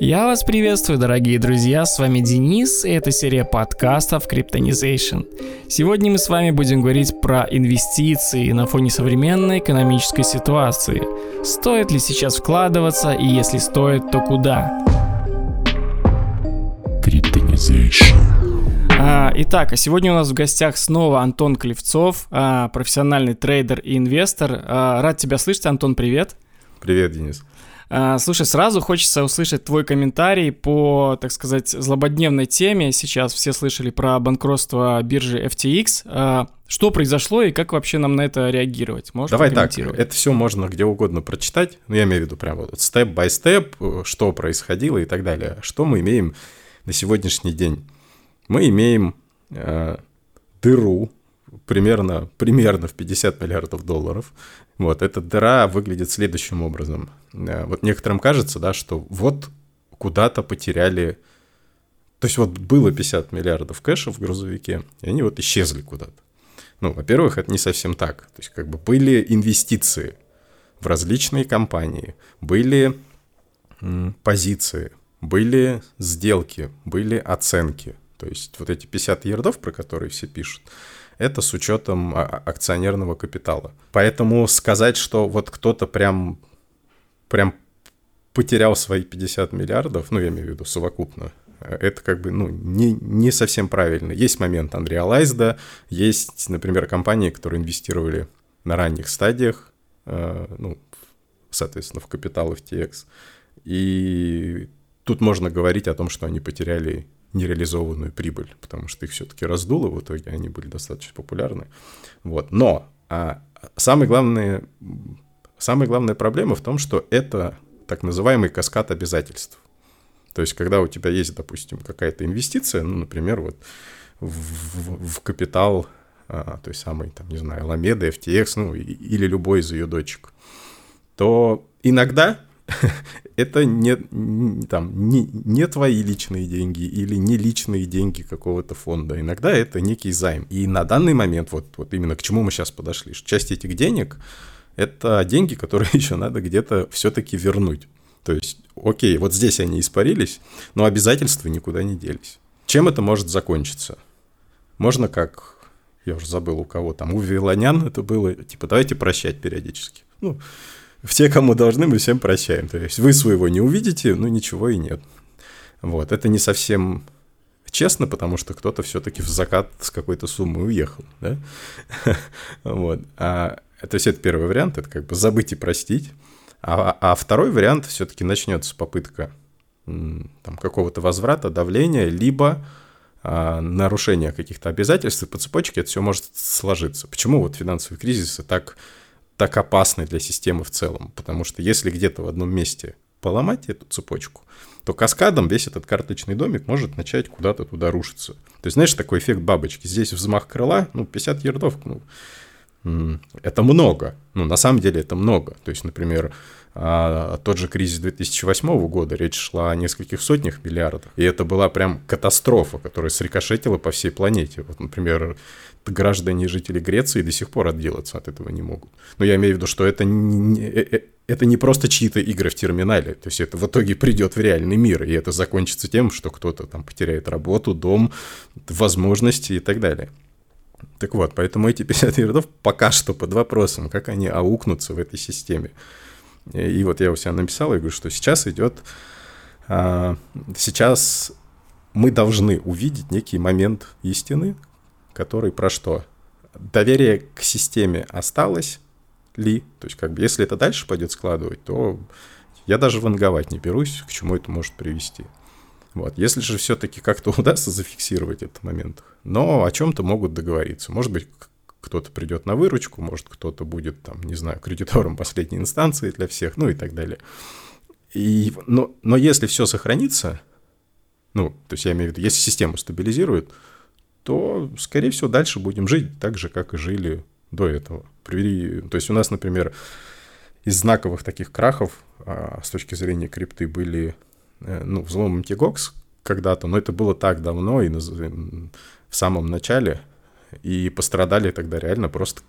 Я вас приветствую, дорогие друзья, с вами Денис, и это серия подкастов Cryptonization. Сегодня мы с вами будем говорить про инвестиции на фоне современной экономической ситуации. Стоит ли сейчас вкладываться, и если стоит, то куда? Cryptonization. А, итак, а сегодня у нас в гостях снова Антон Клевцов, а, профессиональный трейдер и инвестор. А, рад тебя слышать, Антон, привет. Привет, Денис. А, слушай, сразу хочется услышать твой комментарий по, так сказать, злободневной теме. Сейчас все слышали про банкротство биржи FTX. А, что произошло и как вообще нам на это реагировать? Можешь Давай так, это все можно где угодно прочитать. Ну, я имею в виду прямо вот степ-бай-степ, что происходило и так далее. Что мы имеем на сегодняшний день? Мы имеем э, дыру примерно, примерно в 50 миллиардов долларов. Вот, эта дыра выглядит следующим образом. Э, вот некоторым кажется, да, что вот куда-то потеряли... То есть вот было 50 миллиардов кэша в грузовике, и они вот исчезли куда-то. Ну, во-первых, это не совсем так. То есть как бы были инвестиции в различные компании, были позиции, были сделки, были оценки. То есть вот эти 50 ярдов, про которые все пишут, это с учетом а, а, акционерного капитала. Поэтому сказать, что вот кто-то прям, прям потерял свои 50 миллиардов, ну, я имею в виду совокупно, это как бы ну, не, не совсем правильно. Есть момент unrealized, есть, например, компании, которые инвестировали на ранних стадиях, э, ну, соответственно, в капитал FTX. И тут можно говорить о том, что они потеряли нереализованную прибыль, потому что их все-таки раздуло в итоге, они были достаточно популярны. Вот. Но а, самое главное, самая главная проблема в том, что это так называемый каскад обязательств. То есть, когда у тебя есть, допустим, какая-то инвестиция, ну, например, вот в, в, в капитал а, той самой, там, не знаю, Ламеда, FTX, ну, или любой из ее дочек, то иногда это не, там, не, не твои личные деньги или не личные деньги какого-то фонда. Иногда это некий займ. И на данный момент, вот, вот именно к чему мы сейчас подошли, что часть этих денег — это деньги, которые еще надо где-то все-таки вернуть. То есть, окей, вот здесь они испарились, но обязательства никуда не делись. Чем это может закончиться? Можно как, я уже забыл у кого там, у Вилонян это было, типа, давайте прощать периодически. Ну, все, кому должны, мы всем прощаем. То есть вы своего не увидите, ну ничего и нет. Вот, это не совсем честно, потому что кто-то все-таки в закат с какой-то суммой уехал, да? Вот. А, то есть это первый вариант, это как бы забыть и простить. А, а второй вариант все-таки начнется попытка там, какого-то возврата, давления, либо а, нарушения каких-то обязательств, и по цепочке это все может сложиться. Почему вот финансовые кризисы так так опасны для системы в целом. Потому что если где-то в одном месте поломать эту цепочку, то каскадом весь этот карточный домик может начать куда-то туда рушиться. То есть, знаешь, такой эффект бабочки. Здесь взмах крыла, ну, 50 ярдов, ну, это много. Ну, на самом деле это много. То есть, например, а, тот же кризис 2008 года, речь шла о нескольких сотнях миллиардов. И это была прям катастрофа, которая срикошетила по всей планете. Вот, например, граждане и жители Греции до сих пор отделаться от этого не могут. Но я имею в виду, что это не, э, э, это не просто чьи-то игры в терминале, то есть это в итоге придет в реальный мир, и это закончится тем, что кто-то там потеряет работу, дом, возможности и так далее. Так вот, поэтому эти 50 ярдов пока что под вопросом, как они аукнутся в этой системе. И вот я у себя написал, я говорю, что сейчас идет, а, сейчас мы должны увидеть некий момент истины, который про что? Доверие к системе осталось ли? То есть, как бы, если это дальше пойдет складывать, то я даже ванговать не берусь, к чему это может привести. Вот. Если же все-таки как-то удастся зафиксировать этот момент, но о чем-то могут договориться. Может быть, кто-то придет на выручку, может, кто-то будет, там, не знаю, кредитором последней инстанции для всех, ну и так далее. И, но, но если все сохранится, ну, то есть я имею в виду, если систему стабилизирует, то, скорее всего, дальше будем жить так же, как и жили до этого. При, то есть у нас, например, из знаковых таких крахов а, с точки зрения крипты были, ну, взлом MTGOX когда-то, но это было так давно и в самом начале, и пострадали тогда реально просто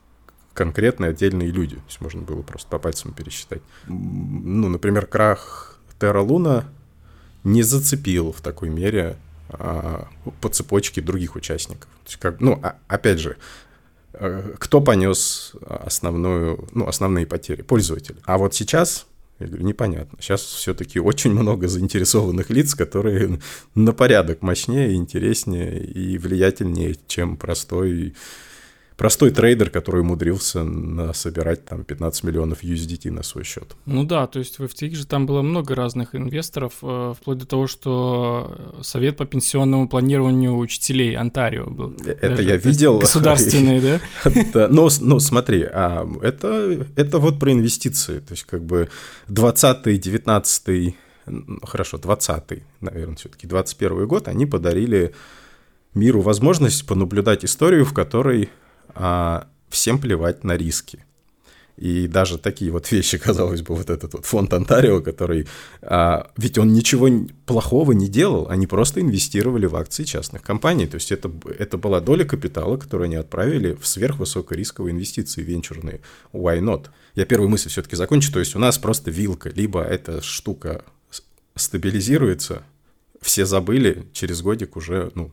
конкретные отдельные люди. То есть можно было просто по пальцам пересчитать. Ну, например, крах Terra Luna не зацепил в такой мере а, по цепочке других участников. То есть, как, ну, а, опять же, э, кто понес основную, ну, основные потери? Пользователь. А вот сейчас я говорю, непонятно. Сейчас все-таки очень много заинтересованных лиц, которые на порядок мощнее, интереснее и влиятельнее, чем простой простой трейдер, который умудрился собирать там 15 миллионов USDT на свой счет. Ну да, то есть в FTX же там было много разных инвесторов, э, вплоть до того, что Совет по пенсионному планированию учителей Онтарио был. Это Даже, я видел. Государственный, да? Ну, ну смотри, а это, вот про инвестиции. То есть как бы 20-й, 19 хорошо, 20-й, наверное, все-таки 21 год, они подарили миру возможность понаблюдать историю, в которой всем плевать на риски. И даже такие вот вещи, казалось бы, вот этот вот фонд Онтарио, который... А, ведь он ничего плохого не делал, они просто инвестировали в акции частных компаний. То есть это, это была доля капитала, которую они отправили в сверхвысокорисковые инвестиции венчурные. Why not? Я первую мысль все-таки закончу. То есть у нас просто вилка. Либо эта штука стабилизируется, все забыли, через годик уже ну,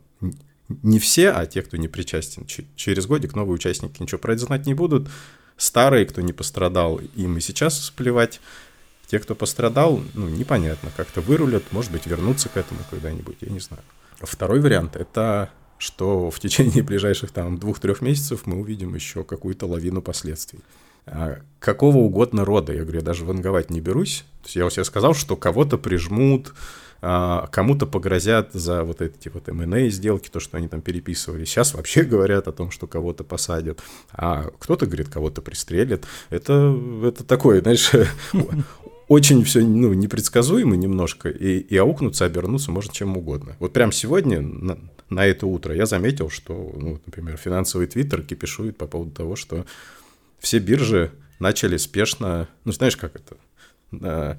не все, а те, кто не причастен. Через годик новые участники ничего про это знать не будут. Старые, кто не пострадал, им и сейчас плевать. Те, кто пострадал, ну, непонятно, как-то вырулят, может быть, вернутся к этому когда-нибудь, я не знаю. Второй вариант — это что в течение ближайших там двух-трех месяцев мы увидим еще какую-то лавину последствий. А какого угодно рода, я говорю, я даже ванговать не берусь. То есть я вот сказал, что кого-то прижмут, а, кому-то погрозят за вот эти вот M&A сделки, то, что они там переписывали. Сейчас вообще говорят о том, что кого-то посадят, а кто-то говорит, кого-то пристрелят. Это, это такое, знаешь, очень все ну, непредсказуемо немножко, и, и аукнуться, обернуться можно чем угодно. Вот прям сегодня, на, на это утро, я заметил, что, ну, например, финансовый твиттер кипишует по поводу того, что все биржи начали спешно, ну, знаешь, как это,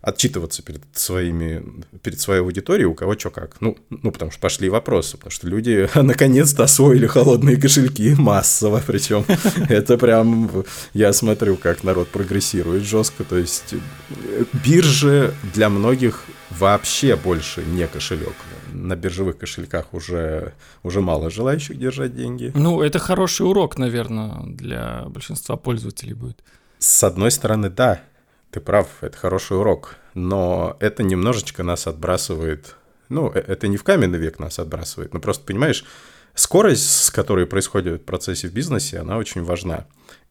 отчитываться перед своими, перед своей аудиторией, у кого что как. Ну, ну, потому что пошли вопросы, потому что люди наконец-то освоили холодные кошельки массово, причем это прям, я смотрю, как народ прогрессирует жестко, то есть э, биржи для многих вообще больше не кошелек. На биржевых кошельках уже, уже мало желающих держать деньги. Ну, это хороший урок, наверное, для большинства пользователей будет. С одной стороны, да, ты прав, это хороший урок, но это немножечко нас отбрасывает, ну, э, это не в каменный век нас отбрасывает, но просто, понимаешь, скорость, с которой происходят процессы в бизнесе, она очень важна.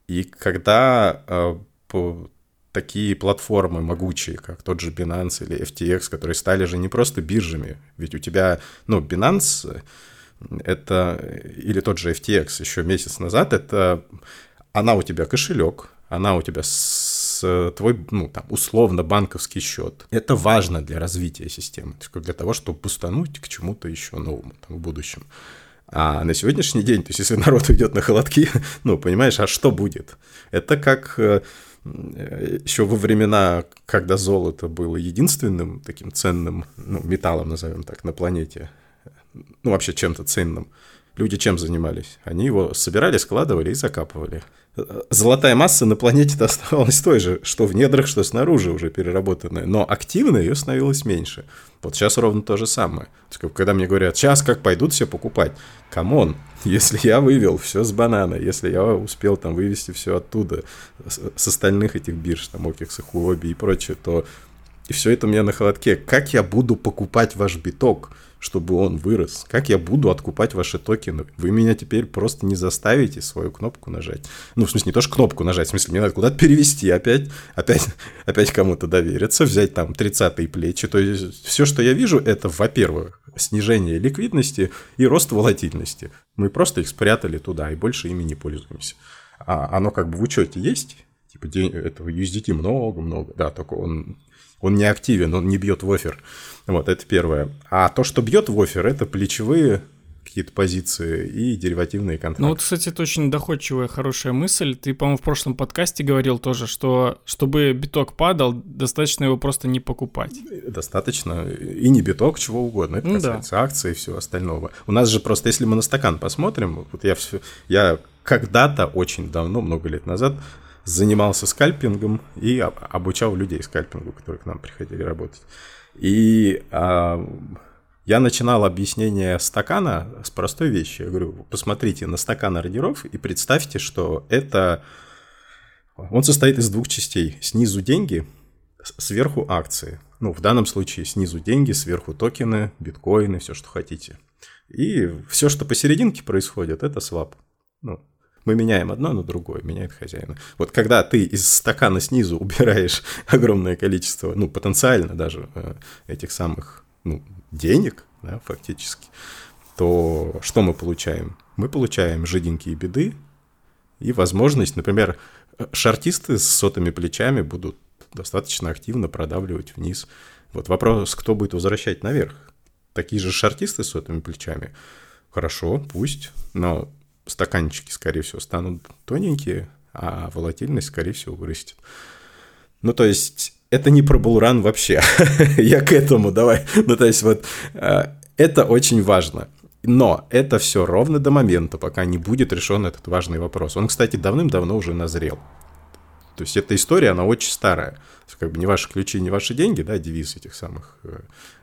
И когда э, по, такие платформы могучие, как тот же Binance или FTX, которые стали же не просто биржами, ведь у тебя, ну, Binance это, или тот же FTX еще месяц назад, это она у тебя кошелек, она у тебя с, твой, ну, там, условно банковский счет. Это важно для развития системы, для того, чтобы пустануть к чему-то еще новому там, в будущем. А на сегодняшний день, то есть если народ уйдет на холодки, ну, понимаешь, а что будет? Это как э, еще во времена, когда золото было единственным таким ценным ну, металлом, назовем так, на планете, ну, вообще чем-то ценным, люди чем занимались? Они его собирали, складывали и закапывали золотая масса на планете оставалась той же, что в недрах, что снаружи уже переработанная, но активно ее становилось меньше. Вот сейчас ровно то же самое. Когда мне говорят, сейчас как пойдут все покупать, come on, если я вывел все с Бинанса, если я успел там вывести все оттуда, с остальных этих бирж, там, OKEx а, Huobi и прочее, то и все это у меня на холодке. Как я буду покупать ваш биток? Чтобы он вырос? Как я буду откупать ваши токены? Вы меня теперь просто не заставите свою кнопку нажать. Ну, в смысле, не то, что кнопку нажать, в смысле, мне надо куда-то перевести опять, опять, опять кому-то довериться, взять там 30 плечи. То есть все, что я вижу, это, во-первых, снижение ликвидности и рост волатильности. Мы просто их спрятали туда и больше ими не пользуемся. А оно как бы в учете есть, типа этого USDT много-много, да, только он он не активен, он не бьет в офер. Вот, это первое. А то, что бьет в офер, это плечевые какие-то позиции и деривативные контракты. Ну вот, кстати, это очень доходчивая, хорошая мысль. Ты, по-моему, в прошлом подкасте говорил тоже, что чтобы биток падал, достаточно его просто не покупать. Достаточно. И не биток, чего угодно. Это ну, касается да. акций и всего остального. У нас же просто, если мы на стакан посмотрим, вот я, все, я когда-то, очень давно, много лет назад, занимался скальпингом и обучал людей скальпингу, которые к нам приходили работать. И а, я начинал объяснение стакана с простой вещи. Я говорю, посмотрите на стакан ордеров и представьте, что это... Он состоит из двух частей. Снизу деньги, сверху акции. Ну, в данном случае снизу деньги, сверху токены, биткоины, все, что хотите. И все, что посерединке происходит, это свап. Ну, мы меняем одно на другое, меняет хозяина. Вот когда ты из стакана снизу убираешь огромное количество, ну, потенциально даже э, этих самых, ну, денег, да, фактически, то что мы получаем? Мы получаем жиденькие беды и возможность, например, шартисты с сотыми плечами будут достаточно активно продавливать вниз. Вот вопрос, кто будет возвращать наверх? Такие же шартисты с сотыми плечами? Хорошо, пусть, но стаканчики, скорее всего, станут тоненькие, а волатильность, скорее всего, вырастет. Ну, то есть, это не про булран вообще. Я к этому давай. Ну, то есть, вот э, это очень важно. Но это все ровно до момента, пока не будет решен этот важный вопрос. Он, кстати, давным-давно уже назрел. То есть эта история, она очень старая. Как бы не ваши ключи, не ваши деньги, да, девиз этих самых э,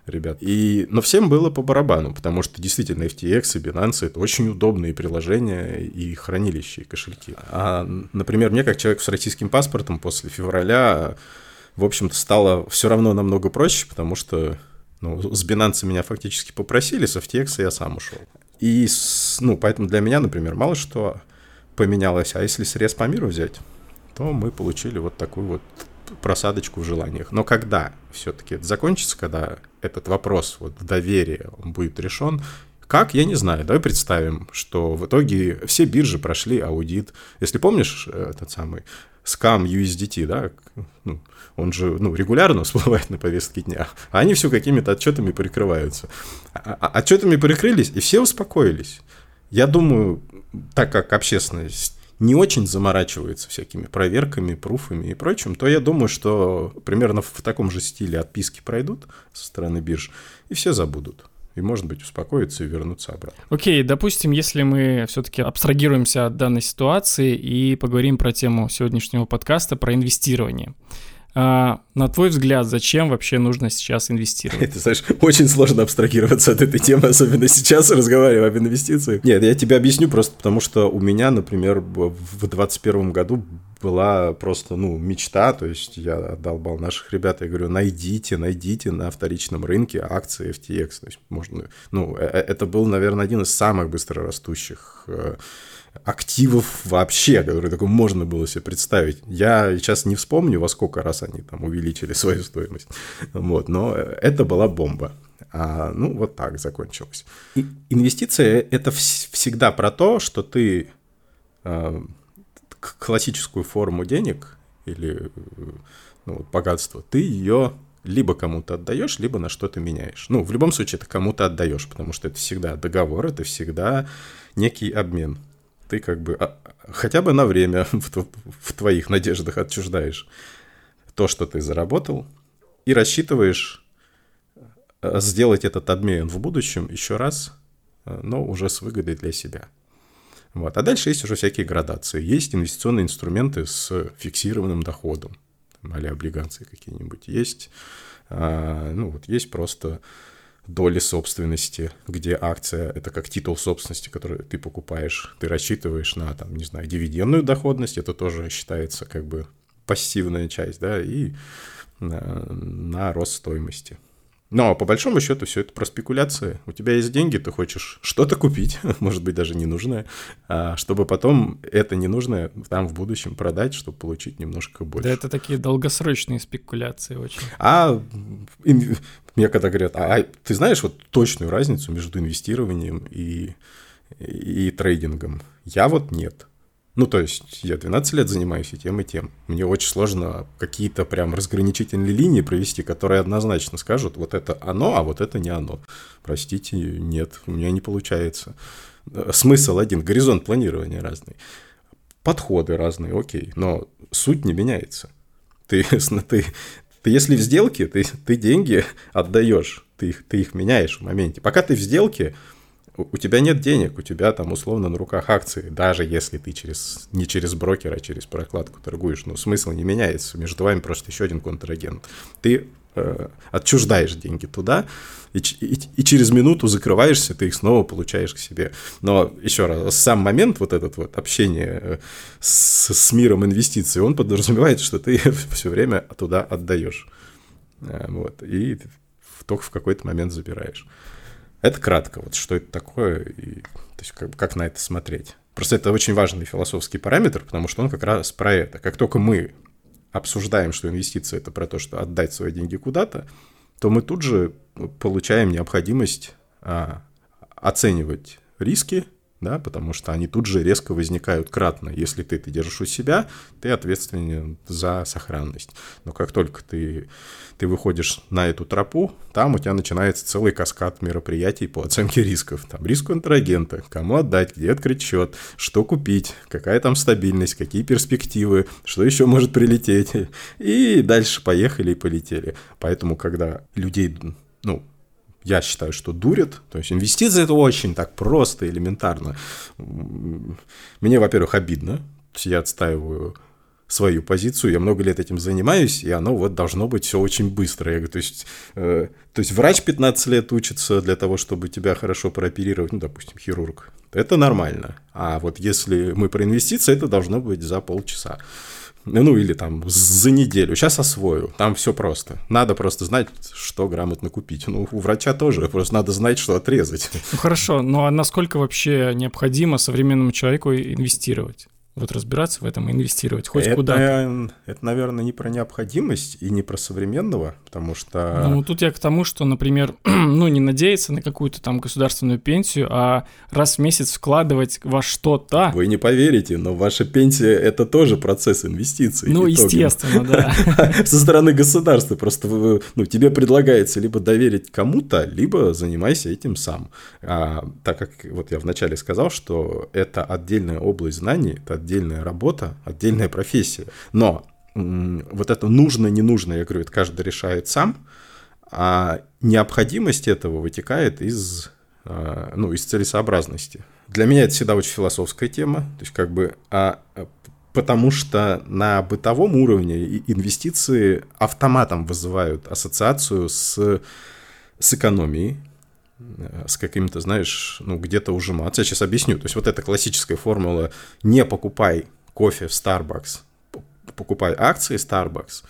ребят. И, но всем было по барабану, потому что действительно FTX и Binance это очень удобные приложения и хранилища, и кошельки. А, например, мне как человек с российским паспортом после февраля, в общем-то, стало все равно намного проще, потому что ну, с Binance меня фактически попросили, с FTX я сам ушел. И, ну, поэтому для меня, например, мало что поменялось. А если срез по миру взять, то мы получили вот такую вот просадочку в желаниях. Но когда все-таки это закончится, когда этот вопрос вот доверия он будет решен, как, я не знаю. Давай представим, что в итоге все биржи прошли аудит. Если помнишь э, этот самый скам USDT, да, ну, он же ну, регулярно всплывает на повестке дня, а они все какими-то отчетами прикрываются. А, а, отчетами прикрылись, и все успокоились. Я думаю, так как общественность не очень заморачивается всякими проверками, пруфами и прочим, то я думаю, что примерно в таком же стиле отписки пройдут со стороны бирж, и все забудут и, может быть, успокоиться и вернуться обратно. Окей, okay, допустим, если мы все-таки абстрагируемся от данной ситуации и поговорим про тему сегодняшнего подкаста, про инвестирование. А, на твой взгляд, зачем вообще нужно сейчас инвестировать? Ты знаешь, очень сложно абстрагироваться от этой темы, особенно сейчас, разговаривая об инвестициях. Нет, я тебе объясню просто потому, что у меня, например, в 2021 году была просто, ну, мечта, то есть я отдолбал наших ребят, я говорю, найдите, найдите на вторичном рынке акции FTX, то есть можно, ну, э, э, это был, наверное, один из самых быстрорастущих э, активов вообще, которые такое можно было себе представить. Я сейчас не вспомню, во сколько раз они там увеличили свою стоимость. Вот, но это была бомба. А, ну, вот так закончилось. И инвестиция – это вс- всегда про то, что ты э, классическую форму денег или ну, богатства, ты ее либо кому-то отдаешь, либо на что-то меняешь. Ну, в любом случае, это кому-то отдаешь, потому что это всегда договор, это всегда некий обмен ты как бы а, хотя бы на время в, в твоих надеждах отчуждаешь то, что ты заработал, и рассчитываешь э, сделать этот обмен в будущем еще раз, э, но уже с выгодой для себя. Вот. А дальше есть уже всякие градации. Есть инвестиционные инструменты с фиксированным доходом, или облигации какие-нибудь. Есть, а, ну вот, есть просто доли собственности, где акция — это как титул собственности, который ты покупаешь, ты рассчитываешь на, там, не знаю, дивидендную доходность, это тоже считается как бы пассивная часть, да, и на, на рост стоимости. Но по большому счету все это про спекуляции. У тебя есть деньги, ты хочешь что-то купить, может быть даже ненужное, а чтобы потом это ненужное там в будущем продать, чтобы получить немножко больше. Да это такие долгосрочные спекуляции очень. А мне когда говорят, а, а ты знаешь вот точную разницу между инвестированием и, и, трейдингом? Я вот нет. Ну, то есть, я 12 лет занимаюсь и тем, и тем. Мне очень сложно какие-то прям разграничительные линии провести, которые однозначно скажут, вот это оно, а вот это не оно. Простите, нет, у меня не получается. Смысл один, горизонт планирования разный. Подходы разные, окей, но суть не меняется. Ты, ты, ты если в сделке, ты, ты деньги отдаешь, ты их, ты их меняешь в моменте. Пока ты в сделке, у тебя нет денег, у тебя там условно на руках акции, даже если ты через, не через брокера, а через прокладку торгуешь, но смысл не меняется, между вами просто еще один контрагент. Ты отчуждаешь деньги туда, и, и, и через минуту закрываешься, ты их снова получаешь к себе. Но еще раз, сам момент вот этот вот общение э, с, с миром инвестиций, он подразумевает, что ты все время туда отдаешь. Э, вот, и только в какой-то момент забираешь. Это кратко, вот что это такое, и, то есть как, как на это смотреть. Просто это очень важный философский параметр, потому что он как раз про это. Как только мы обсуждаем, что инвестиция это про то, что отдать свои деньги куда-то, то мы тут же получаем необходимость а, оценивать риски, да, потому что они тут же резко возникают кратно. Если ты это держишь у себя, ты ответственен за сохранность. Но как только ты, ты выходишь на эту тропу, там у тебя начинается целый каскад мероприятий по оценке рисков. Там риск контрагента, кому отдать, где открыть счет, что купить, какая там стабильность, какие перспективы, что еще может прилететь. И дальше поехали и полетели. Поэтому, когда людей ну, я считаю, что дурят. То есть инвестиции это очень так просто, элементарно. Мне, во-первых, обидно. Я отстаиваю свою позицию, я много лет этим занимаюсь, и оно вот должно быть все очень быстро. Я говорю, то есть, э, то есть врач 15 лет учится для того, чтобы тебя хорошо прооперировать, ну, допустим, хирург. Это нормально. А вот если мы про инвестиции, это должно быть за полчаса. Ну, или там за неделю. Сейчас освою. Там все просто. Надо просто знать, что грамотно купить. Ну, у врача тоже. Просто надо знать, что отрезать. Ну, хорошо. Ну, а насколько вообще необходимо современному человеку инвестировать? Вот разбираться в этом и инвестировать хоть это, куда-то. Это, наверное, не про необходимость и не про современного, потому что... Ну, тут я к тому, что, например, ну, не надеяться на какую-то там государственную пенсию, а раз в месяц вкладывать во что-то... Вы не поверите, но ваша пенсия – это тоже процесс инвестиций. Ну, итогом. естественно, да. Со стороны государства просто ну, тебе предлагается либо доверить кому-то, либо занимайся этим сам. А, так как вот я вначале сказал, что это отдельная область знаний, это отдельная работа, отдельная профессия. Но вот это нужно, не нужно, я говорю, это каждый решает сам, а необходимость этого вытекает из, а, ну, из целесообразности. Для меня это всегда очень философская тема, то есть как бы, а, потому что на бытовом уровне инвестиции автоматом вызывают ассоциацию с, с экономией, с каким-то, знаешь, ну, где-то ужиматься. Я сейчас объясню. То есть вот эта классическая формула «не покупай кофе в Starbucks, покупай акции Starbucks»,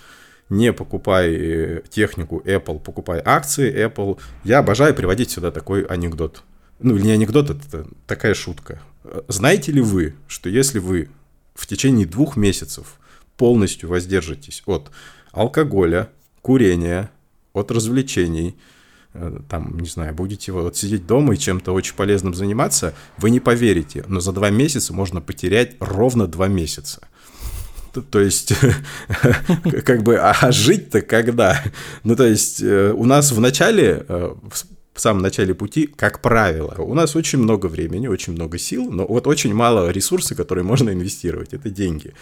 не покупай э, технику Apple, покупай акции Apple. Я обожаю приводить сюда такой анекдот. Ну, или не анекдот, это такая шутка. Знаете ли вы, что если вы в течение двух месяцев полностью воздержитесь от алкоголя, курения, от развлечений – Э, там, не знаю, будете вот сидеть дома и чем-то очень полезным заниматься, вы не поверите, но за два месяца можно потерять ровно два месяца. То есть, как бы, а жить-то когда? Ну, то есть, э, у нас в начале, э, в самом начале пути, как правило, у нас очень много времени, очень много сил, но вот очень мало ресурсов, которые можно инвестировать, это деньги.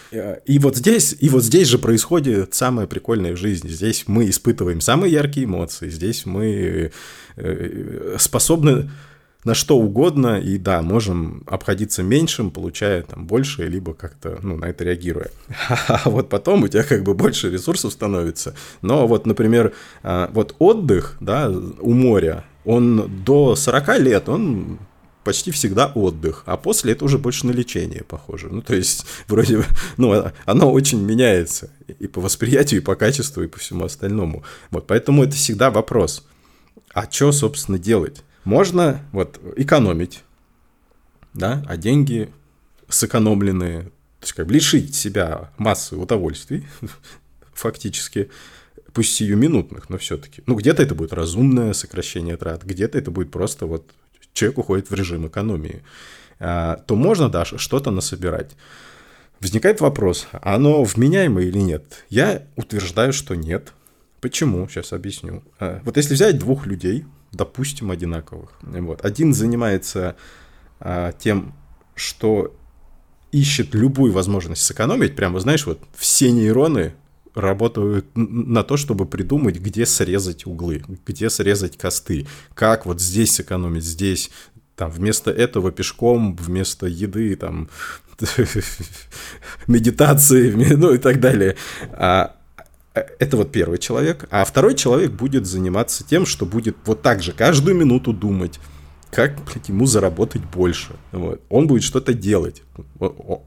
И вот здесь, и вот здесь же происходит самое прикольное в жизни. Здесь мы испытываем самые яркие эмоции, здесь мы э, способны на что угодно, и да, можем обходиться меньшим, получая там больше, либо как-то, ну, на это реагируя. А вот потом у тебя как бы больше ресурсов становится. Но вот, например, вот отдых, да, у моря, он до 40 лет, он почти всегда отдых, а после это уже больше на лечение похоже. Ну, то есть, вроде, ну, оно очень меняется и по восприятию, и по качеству, и по всему остальному. Вот, поэтому это всегда вопрос, а что, собственно, делать? Можно вот экономить, да, а деньги сэкономленные, то есть как бы лишить себя массы удовольствий, фактически, пусть сиюминутных, но все-таки. Ну, где-то это будет разумное сокращение трат, где-то это будет просто вот человек уходит в режим экономии, а, то можно даже что-то насобирать. Возникает вопрос, оно вменяемое или нет? Я утверждаю, что нет. Почему? Сейчас объясню. А, вот если взять двух людей, допустим, одинаковых, вот, один занимается а, тем, что ищет любую возможность сэкономить, прямо, знаешь, вот все нейроны работают на то, чтобы придумать, где срезать углы, где срезать косты, как вот здесь сэкономить, здесь, там, вместо этого пешком, вместо еды, там, медитации, ну и так далее. А, э, это вот первый человек, а второй человек будет заниматься тем, что будет вот так же каждую минуту думать, как блядь, ему заработать больше. Вот. Он будет что-то делать,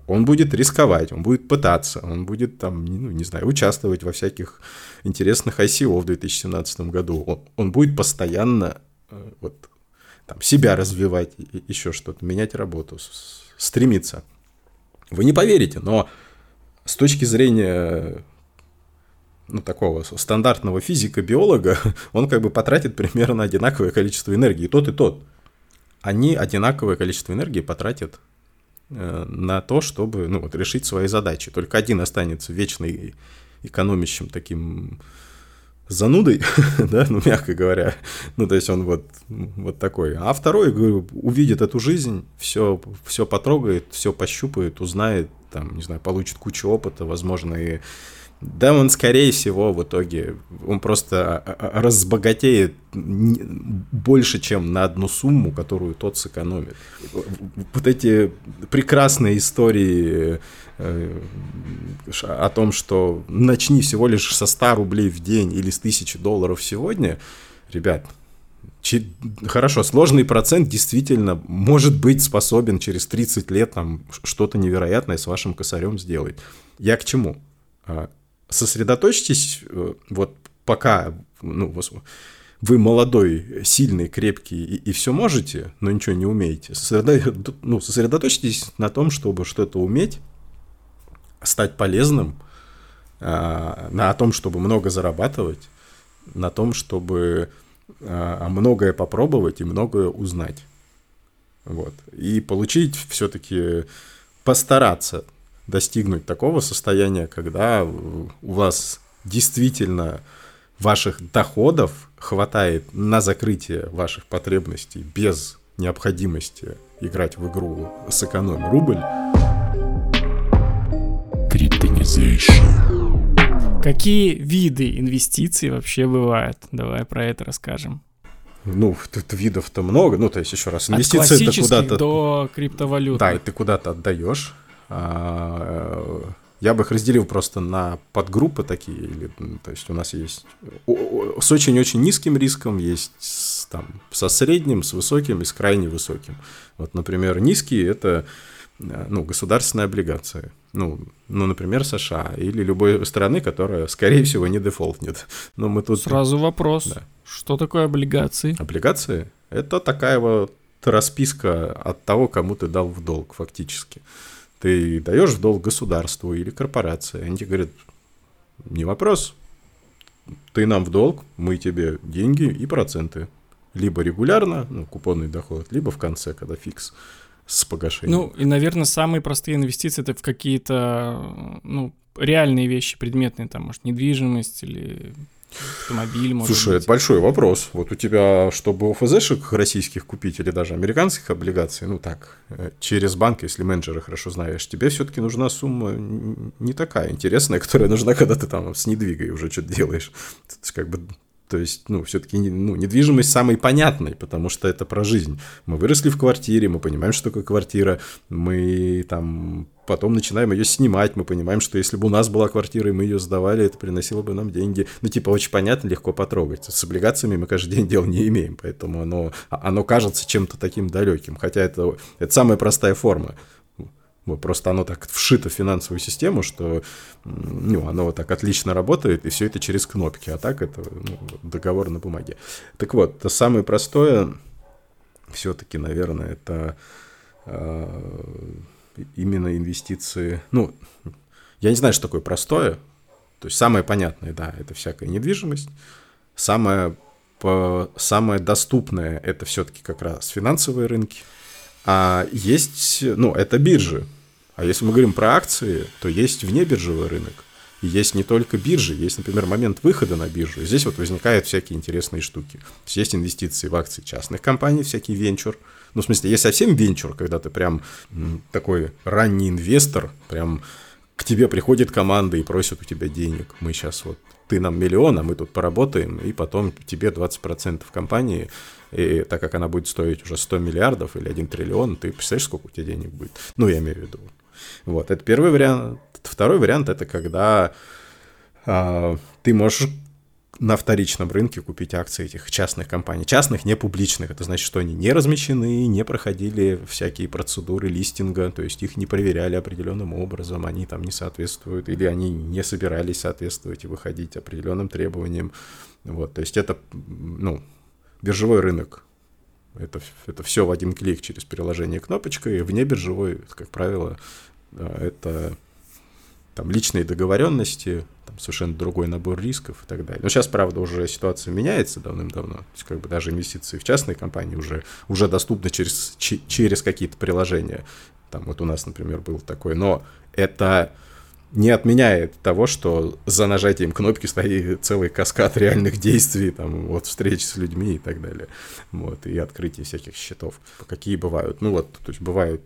он будет рисковать, он будет пытаться, он будет там, ну, не знаю, участвовать во всяких интересных ICO в 2017 году. Он, он будет постоянно э, вот, там, себя развивать, еще что-то, менять работу, стремиться. Вы не поверите, но с точки зрения ну, такого стандартного физика-биолога, он как бы потратит примерно одинаковое количество энергии, тот и тот они одинаковое количество энергии потратят э, на то, чтобы ну, вот, решить свои задачи. Только один останется вечно экономящим таким занудой, да, ну, мягко говоря. Ну, то есть он вот, вот такой. А второй, говорю, увидит эту жизнь, все, все потрогает, все пощупает, узнает, там, не знаю, получит кучу опыта, возможно, и да, он, скорее всего, в итоге, он просто а, а, разбогатеет больше, чем на одну сумму, которую тот сэкономит. Вот эти прекрасные истории э, о том, что начни всего лишь со 100 рублей в день или с 1000 долларов сегодня, ребят, Хорошо, сложный процент действительно может быть способен через 30 лет там что-то невероятное с вашим косарем сделать. Я к чему? А, сосредоточьтесь, э, вот пока ну, вы молодой, сильный, крепкий и, и все можете, но ничего не умеете, сосредо... ну, сосредоточьтесь на том, чтобы что-то уметь, стать полезным, а, на том, чтобы много зарабатывать, на том, чтобы а, многое попробовать и многое узнать. Вот. И получить все-таки, постараться достигнуть такого состояния, когда у вас действительно ваших доходов хватает на закрытие ваших потребностей без необходимости играть в игру сэкономь рубль. Какие виды инвестиций вообще бывают? Давай про это расскажем. Ну, тут видов-то много. Ну, то есть, еще раз, инвестиции это куда-то... до криптовалют. Да, и ты куда-то отдаешь я бы их разделил просто на подгруппы такие, или, то есть у нас есть с очень-очень низким риском, есть с, там, со средним, с высоким и с крайне высоким. Вот, например, низкие – это э, ну, государственные облигации. Ну, ну, например, США или любой страны, которая, скорее всего, не дефолтнет. Но мы тут... Сразу вопрос. Да. Что такое облигации? Облигации – это такая вот расписка от того, кому ты дал в долг фактически. Ты даешь в долг государству или корпорации. Они тебе говорят, не вопрос, ты нам в долг, мы тебе деньги и проценты. Либо регулярно, ну, купонный доход, либо в конце, когда фикс с погашением. Ну, и, наверное, самые простые инвестиции это в какие-то, ну, реальные вещи, предметные, там, может, недвижимость или автомобиль, может Слушай, быть. это большой вопрос. Вот у тебя, чтобы ОФЗшек российских купить или даже американских облигаций, ну так, э, через банк, если менеджера хорошо знаешь, тебе все-таки нужна сумма не такая интересная, которая нужна, когда ты там с недвигой уже что-то делаешь. Это как бы то есть, ну, все-таки ну, недвижимость самый понятный, потому что это про жизнь. Мы выросли в квартире, мы понимаем, что такое квартира, мы там потом начинаем ее снимать, мы понимаем, что если бы у нас была квартира, и мы ее сдавали, это приносило бы нам деньги. Ну, типа, очень понятно, легко потрогать. С облигациями мы каждый день дел не имеем, поэтому оно, оно кажется чем-то таким далеким. Хотя это, это самая простая форма. Просто оно так вшито в финансовую систему, что ну, оно вот так отлично работает, и все это через кнопки, а так это ну, договор на бумаге. Так вот, то самое простое, все-таки, наверное, это э, именно инвестиции. Ну, я не знаю, что такое простое. То есть самое понятное, да, это всякая недвижимость. Самое, по, самое доступное это все-таки как раз финансовые рынки. А есть, ну, это биржи. А если мы говорим про акции, то есть внебиржевой рынок. И есть не только биржи, есть, например, момент выхода на биржу. И здесь вот возникают всякие интересные штуки. Есть, есть инвестиции в акции частных компаний, всякий венчур. Ну, в смысле, есть совсем венчур, когда ты прям такой ранний инвестор, прям к тебе приходит команда и просит у тебя денег. Мы сейчас вот, ты нам миллион, а мы тут поработаем, и потом тебе 20% компании, и так как она будет стоить уже 100 миллиардов или 1 триллион, ты представляешь, сколько у тебя денег будет? Ну, я имею в виду вот, это первый вариант. Второй вариант – это когда а, ты можешь на вторичном рынке купить акции этих частных компаний. Частных, не публичных. Это значит, что они не размещены, не проходили всякие процедуры листинга, то есть их не проверяли определенным образом, они там не соответствуют, или они не собирались соответствовать и выходить определенным требованиям. Вот, то есть это, ну, биржевой рынок. Это, это все в один клик через приложение кнопочка, и вне биржевой, как правило, э, это там личные договоренности, там совершенно другой набор рисков и так далее. Но сейчас, правда, уже ситуация меняется давным-давно. То есть, как бы даже инвестиции в частные компании уже, уже доступны через, через какие-то приложения. Там вот у нас, например, был такой. Но это не отменяет того, что за нажатием кнопки стоит целый каскад реальных действий, там, вот, встреч с людьми и так далее. Вот, и открытие всяких счетов. Какие бывают? Ну, вот, то есть бывают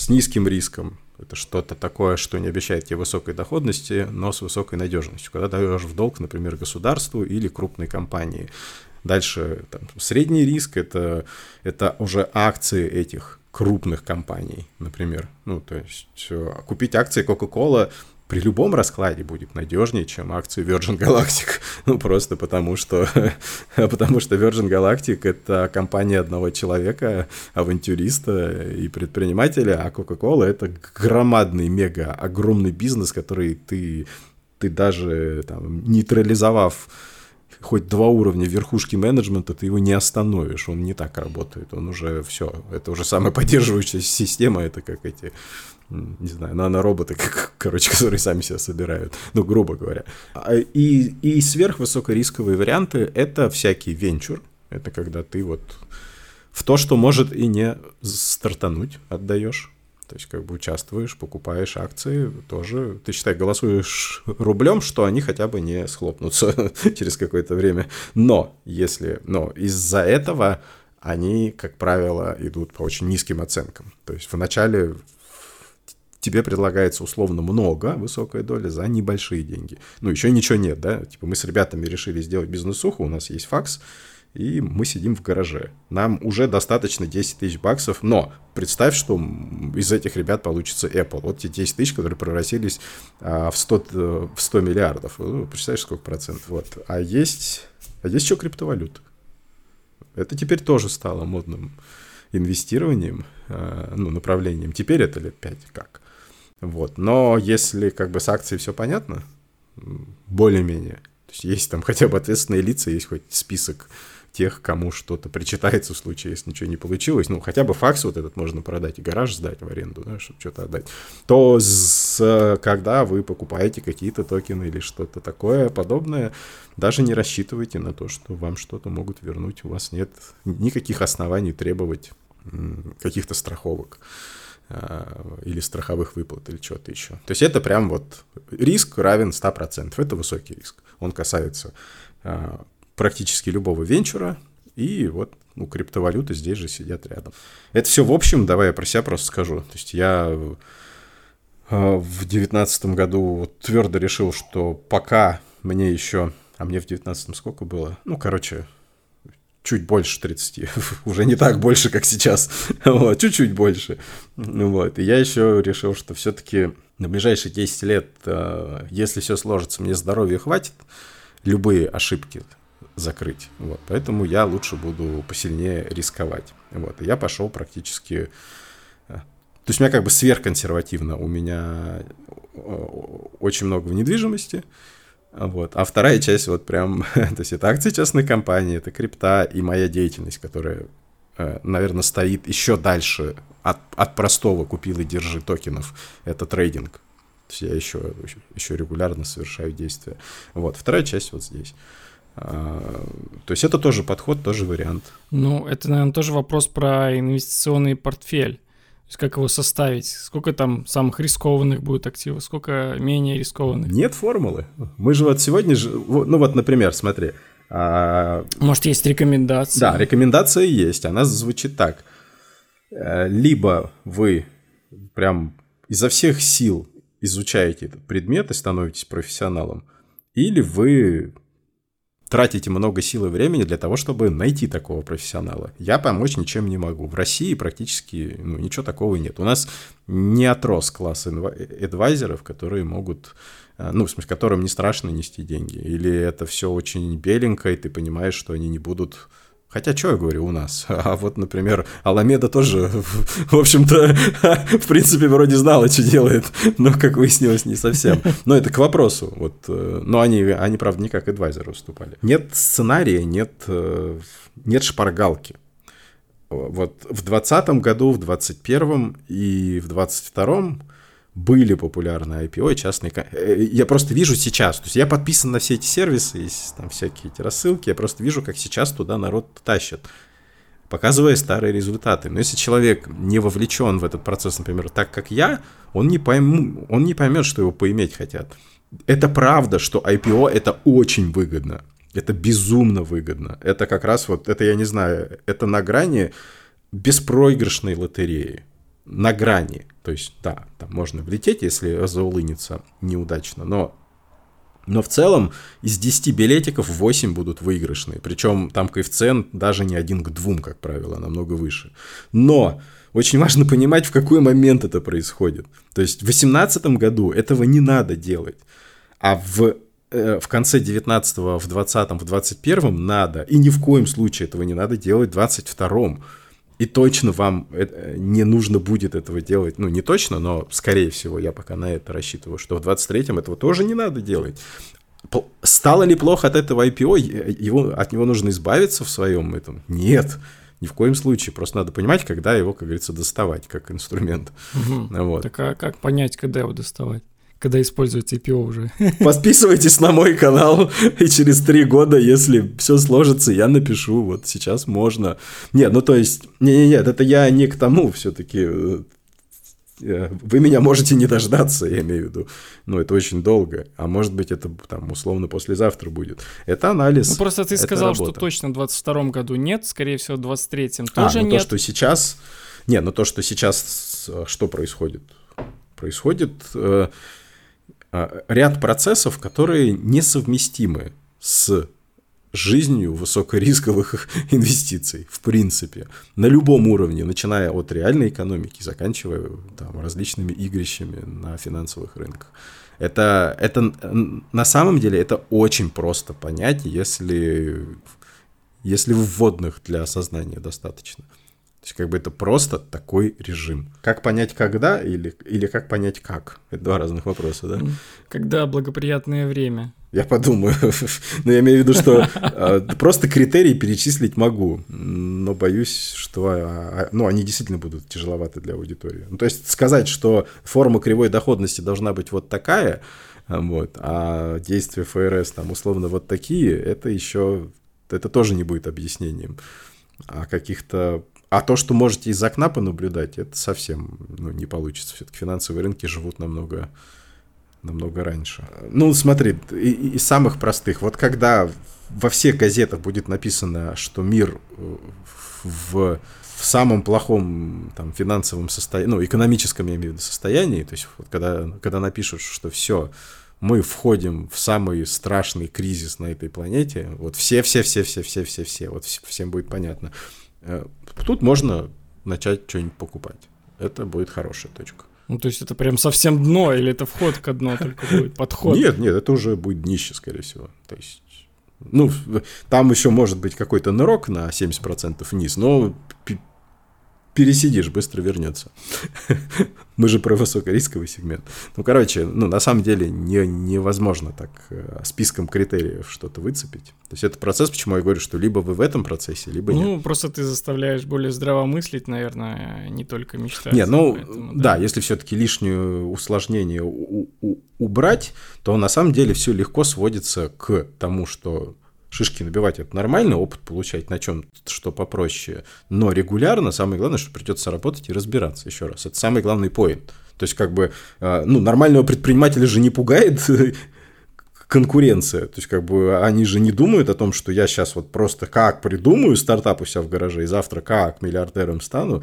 с низким риском, это что-то такое, что не обещает тебе высокой доходности, но с высокой надежностью. Когда даешь в долг, например, государству или крупной компании. Дальше там, средний риск это, это уже акции этих крупных компаний, например. Ну, то есть купить акции Coca-Cola при любом раскладе будет надежнее, чем акции Virgin Galactic. Ну, просто потому что, потому что Virgin Galactic — это компания одного человека, авантюриста и предпринимателя, а Coca-Cola — это громадный, мега, огромный бизнес, который ты, ты даже там, нейтрализовав хоть два уровня верхушки менеджмента, ты его не остановишь, он не так работает, он уже все, это уже самая поддерживающая система, это как эти не знаю, нанороботы, короче, которые сами себя собирают, ну, грубо говоря. А, и, и сверхвысокорисковые варианты — это всякий венчур, это когда ты вот в то, что может и не стартануть, отдаешь. То есть как бы участвуешь, покупаешь акции, тоже, ты считай, голосуешь рублем, что они хотя бы не схлопнутся через какое-то время. Но если, но из-за этого они, как правило, идут по очень низким оценкам. То есть вначале тебе предлагается условно много, высокая доля, за небольшие деньги. Ну, еще ничего нет, да? Типа мы с ребятами решили сделать бизнесуху, у нас есть факс, и мы сидим в гараже. Нам уже достаточно 10 тысяч баксов, но представь, что из этих ребят получится Apple. Вот те 10 тысяч, которые превратились а, в, 100, э, в 100 миллиардов. Ну, представляешь, сколько процентов. Вот. А есть, а есть еще криптовалюта. Это теперь тоже стало модным инвестированием, а, ну, направлением. Теперь это лет 5 как. Вот. Но если как бы с акцией все понятно, более-менее, то есть есть там хотя бы ответственные лица, есть хоть список тех, кому что-то причитается в случае, если ничего не получилось, ну, хотя бы факс вот этот можно продать и гараж сдать в аренду, да, чтобы что-то отдать, то с, когда вы покупаете какие-то токены или что-то такое подобное, даже не рассчитывайте на то, что вам что-то могут вернуть, у вас нет никаких оснований требовать каких-то страховок. Э, или страховых выплат, или чего-то еще. То есть это прям вот риск равен 100%. Это высокий риск. Он касается э, практически любого венчура, и вот ну, криптовалюты здесь же сидят рядом. Это все в общем, давай я про себя просто скажу. То есть я э, в девятнадцатом году твердо решил, что пока мне еще, а мне в девятнадцатом сколько было? Ну, короче, чуть больше 30, уже не так больше, как сейчас, вот, чуть-чуть больше. Вот. И я еще решил, что все-таки на ближайшие 10 лет, э, если все сложится, мне здоровья хватит, любые ошибки закрыть. Вот. Поэтому я лучше буду посильнее рисковать. Вот. И я пошел практически... Э, то есть у меня как бы сверхконсервативно. У меня э, очень много в недвижимости, вот. А вторая часть вот прям, то есть это акции частной компании, это крипта и моя деятельность, которая, э, наверное, стоит еще дальше от, от простого купил и держи токенов. Это трейдинг. То есть я еще, еще регулярно совершаю действия. Вот. Вторая часть вот здесь. А, то есть это тоже подход, тоже вариант. Ну, это, наверное, тоже вопрос про инвестиционный портфель есть как его составить? Сколько там самых рискованных будет активов, сколько менее рискованных? Нет формулы. Мы же вот сегодня же, ну вот, например, смотри. А... Может, есть рекомендация? Да, рекомендация есть. Она звучит так. Э, либо вы прям изо всех сил изучаете этот предмет и становитесь профессионалом, или вы тратите много сил и времени для того, чтобы найти такого профессионала. Я помочь ничем не могу. В России практически ну, ничего такого нет. У нас не отрос класс адвайзеров, которые могут э, ну, в смысле, которым не страшно нести деньги. Или это все очень беленько, и ты понимаешь, что они не будут Хотя, что я говорю, у нас. А вот, например, Аламеда тоже, в общем-то, в принципе, вроде знала, что делает, но, как выяснилось, не совсем. Но это к вопросу. Вот, э, но они, они, правда, не как адвайзеры выступали. Нет сценария, нет, э, нет шпаргалки. Вот в 2020 году, в 2021 и в 2022 были популярны IPO и частные... Э, я просто вижу сейчас, то есть я подписан на все эти сервисы, есть там всякие эти рассылки, я просто вижу, как сейчас туда народ тащит, показывая старые результаты. Но если человек не вовлечен в этот процесс, например, так как я, он не, пойму, он не поймет, что его поиметь хотят. Это правда, что IPO это очень выгодно. Это безумно выгодно. Это как раз вот, это я не знаю, это на грани беспроигрышной лотереи на грани. То есть, да, там можно влететь, если заулынится неудачно, но но в целом из 10 билетиков 8 будут выигрышные. Причем там коэффициент даже не один к двум, как правило, намного выше. Но очень важно понимать, в какой момент это происходит. То есть в 2018 году этого не надо делать. А в, э, в конце 19 в 20 в 21 надо. И ни в коем случае этого не надо делать в 22 и точно вам э, не нужно будет этого делать. Ну, не точно, но, скорее всего, я пока на это рассчитываю, что в 23-м этого тоже не надо делать. Стало ли плохо от этого IPO? Его, от него нужно избавиться в своем этом? Нет. Ни в коем случае. Просто надо понимать, когда его, как говорится, доставать как инструмент. Угу. Вот. Так а как понять, когда его доставать? Когда используете IPO уже. Подписывайтесь на мой канал, и через три года, если все сложится, я напишу. Вот сейчас можно. Нет, ну то есть, не-не-нет, это я не к тому все-таки. Э, э, вы меня можете не дождаться, я имею в виду. Ну, это очень долго. А может быть, это там условно послезавтра будет. Это анализ. Ну, просто ты сказал, работа. что точно в 22 году нет, скорее всего, в 23-м а, тоже а, ну, нет. то, что сейчас... Не, ну то, что сейчас... Что происходит? Происходит... Э, ряд процессов, которые несовместимы с жизнью высокорисковых инвестиций, в принципе, на любом уровне, начиная от реальной экономики, заканчивая там, различными игрищами на финансовых рынках. Это, это на самом деле это очень просто понять, если, если вводных для осознания достаточно. То есть, как бы это просто такой режим. Как понять, когда или, или как понять, как? Это два разных вопроса, да? Когда благоприятное время. Я подумаю. но я имею в виду, что а, просто критерии перечислить могу, но боюсь, что а, а, ну, они действительно будут тяжеловаты для аудитории. Ну, то есть сказать, что форма кривой доходности должна быть вот такая, вот, а действия ФРС там условно вот такие, это еще, это тоже не будет объяснением. А каких-то а то, что можете из окна понаблюдать, это совсем ну, не получится. Все-таки финансовые рынки живут намного, намного раньше. Ну, смотри, из самых простых. Вот когда во всех газетах будет написано, что мир э, в, в самом плохом там, финансовом состоянии, ну, экономическом, я имею в виду, состоянии, то есть вот когда, когда напишут, что все, мы входим в самый страшный кризис на этой планете, вот все-все-все-все-все-все-все, вот всем будет понятно, тут можно начать что-нибудь покупать. Это будет хорошая точка. Ну, то есть это прям совсем дно, или это вход к дну только будет, подход? Нет, нет, это уже будет днище, скорее всего. То есть, ну, там еще может быть какой-то нырок на 70% вниз, но пересидишь, быстро вернется. Мы же про высокорисковый сегмент. Ну, короче, ну, на самом деле не, невозможно так э, списком критериев что-то выцепить. То есть это процесс, почему я говорю, что либо вы в этом процессе, либо нет. Ну, просто ты заставляешь более здраво мыслить, наверное, не только мечтать. Нет, ну, поэтому, да. да, если все-таки лишнее усложнение убрать, то на самом деле все легко сводится к тому, что шишки набивать это нормально, опыт получать на чем что попроще, но регулярно самое главное, что придется работать и разбираться еще раз. Это самый главный поинт. То есть, как бы, а, ну, нормального предпринимателя же не пугает конкуренция. То есть, как бы, они же не думают о том, что я сейчас вот просто как придумаю стартап у себя в гараже, и завтра как миллиардером стану.